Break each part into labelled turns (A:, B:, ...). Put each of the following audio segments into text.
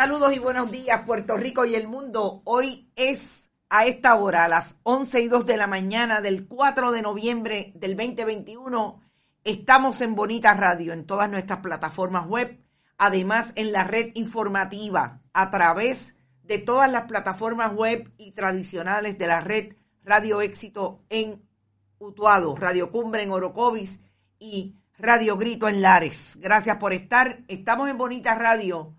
A: Saludos y buenos días, Puerto Rico y el mundo. Hoy es a esta hora, a las 11 y 2 de la mañana del 4 de noviembre del 2021. Estamos en Bonita Radio, en todas nuestras plataformas web, además en la red informativa, a través de todas las plataformas web y tradicionales de la red Radio Éxito en Utuado, Radio Cumbre en Orocovis y Radio Grito en Lares. Gracias por estar. Estamos en Bonita Radio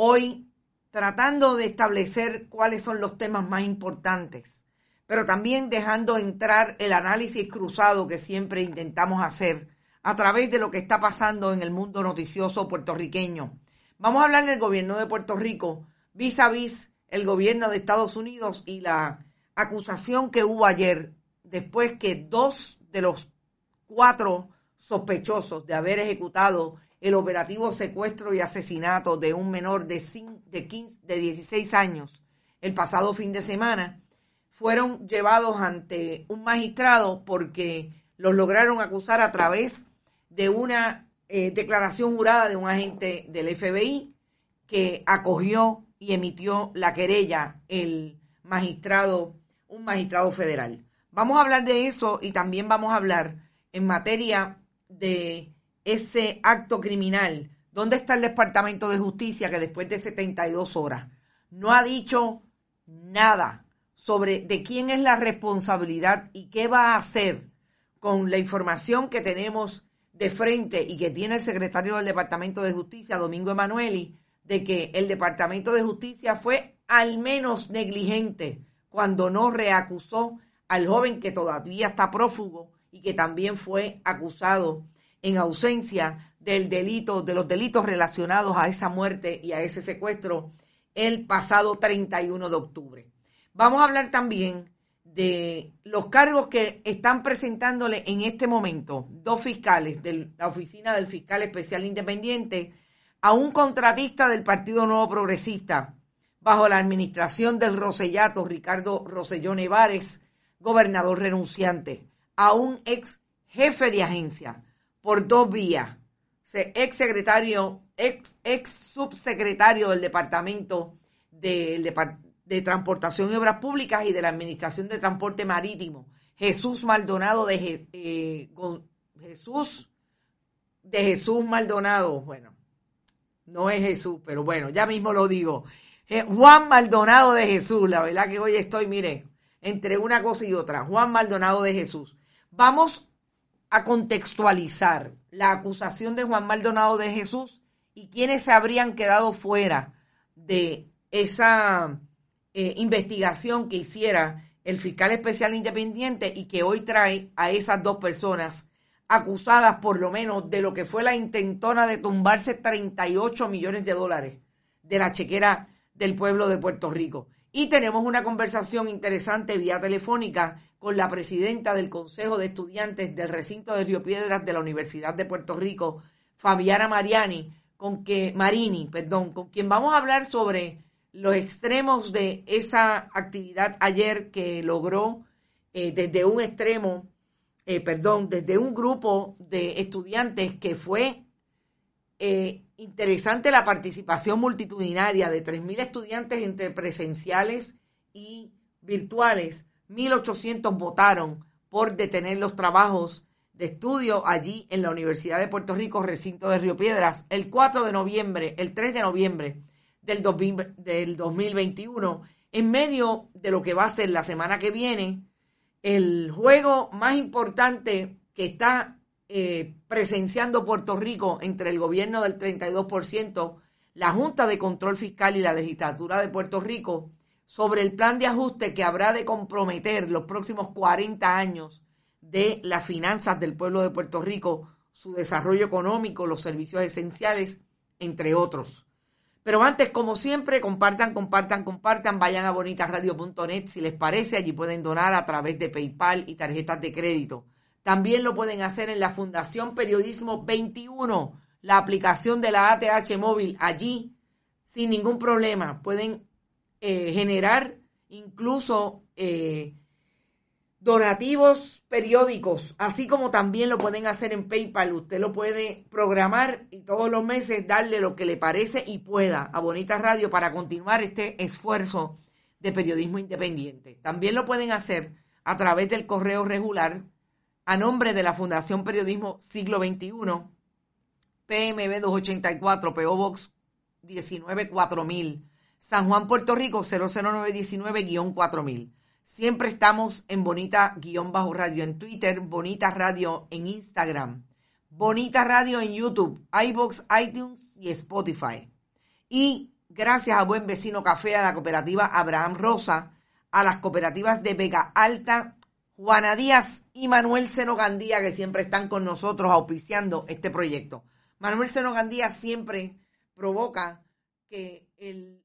A: hoy tratando de establecer cuáles son los temas más importantes, pero también dejando entrar el análisis cruzado que siempre intentamos hacer a través de lo que está pasando en el mundo noticioso puertorriqueño. Vamos a hablar del gobierno de Puerto Rico vis a vis el gobierno de Estados Unidos y la acusación que hubo ayer después que dos de los cuatro sospechosos de haber ejecutado el operativo secuestro y asesinato de un menor de, de, 15, de 16 años el pasado fin de semana, fueron llevados ante un magistrado porque los lograron acusar a través de una eh, declaración jurada de un agente del FBI que acogió y emitió la querella el magistrado, un magistrado federal. Vamos a hablar de eso y también vamos a hablar en materia de ese acto criminal? ¿Dónde está el Departamento de Justicia que después de 72 horas no ha dicho nada sobre de quién es la responsabilidad y qué va a hacer con la información que tenemos de frente y que tiene el secretario del Departamento de Justicia, Domingo Emanueli, de que el Departamento de Justicia fue al menos negligente cuando no reacusó al joven que todavía está prófugo y que también fue acusado en ausencia del delito, de los delitos relacionados a esa muerte y a ese secuestro el pasado 31 de octubre. Vamos a hablar también de los cargos que están presentándole en este momento dos fiscales de la Oficina del Fiscal Especial Independiente a un contratista del Partido Nuevo Progresista bajo la administración del Rosellato Ricardo Rosellón Nevares, gobernador renunciante, a un ex jefe de agencia por dos vías. Ex secretario, ex, ex subsecretario del Departamento de, de, Transportación y Obras Públicas y de la Administración de Transporte Marítimo, Jesús Maldonado de eh, Jesús de Jesús Maldonado, bueno, no es Jesús, pero bueno, ya mismo lo digo. Juan Maldonado de Jesús, la verdad que hoy estoy, mire, entre una cosa y otra. Juan Maldonado de Jesús. Vamos a contextualizar la acusación de Juan Maldonado de Jesús y quienes se habrían quedado fuera de esa eh, investigación que hiciera el fiscal especial independiente y que hoy trae a esas dos personas acusadas por lo menos de lo que fue la intentona de tumbarse 38 millones de dólares de la chequera del pueblo de Puerto Rico. Y tenemos una conversación interesante vía telefónica con la presidenta del Consejo de Estudiantes del recinto de Río Piedras de la Universidad de Puerto Rico, Fabiana Mariani, con que Marini, perdón, con quien vamos a hablar sobre los extremos de esa actividad ayer que logró eh, desde un extremo, eh, perdón, desde un grupo de estudiantes que fue eh, interesante la participación multitudinaria de 3.000 estudiantes entre presenciales y virtuales 1.800 votaron por detener los trabajos de estudio allí en la Universidad de Puerto Rico, recinto de Río Piedras, el 4 de noviembre, el 3 de noviembre del, del 2021, en medio de lo que va a ser la semana que viene, el juego más importante que está eh, presenciando Puerto Rico entre el gobierno del 32%, la Junta de Control Fiscal y la legislatura de Puerto Rico sobre el plan de ajuste que habrá de comprometer los próximos 40 años de las finanzas del pueblo de Puerto Rico, su desarrollo económico, los servicios esenciales, entre otros. Pero antes, como siempre, compartan, compartan, compartan, vayan a bonitasradio.net si les parece, allí pueden donar a través de PayPal y tarjetas de crédito. También lo pueden hacer en la Fundación Periodismo 21, la aplicación de la ATH móvil, allí sin ningún problema. Pueden eh, generar incluso eh, donativos periódicos, así como también lo pueden hacer en PayPal. Usted lo puede programar y todos los meses darle lo que le parece y pueda a Bonita Radio para continuar este esfuerzo de periodismo independiente. También lo pueden hacer a través del correo regular a nombre de la Fundación Periodismo Siglo XXI, PMB 284, PO Box 194000, San Juan, Puerto Rico 00919-4000. Siempre estamos en Bonita-Radio en Twitter, Bonita Radio en Instagram, Bonita Radio en YouTube, iBox, iTunes y Spotify. Y gracias a Buen Vecino Café, a la cooperativa Abraham Rosa, a las cooperativas de Vega Alta, Juana Díaz y Manuel Seno Gandía, que siempre están con nosotros auspiciando este proyecto. Manuel Seno Gandía siempre provoca que el...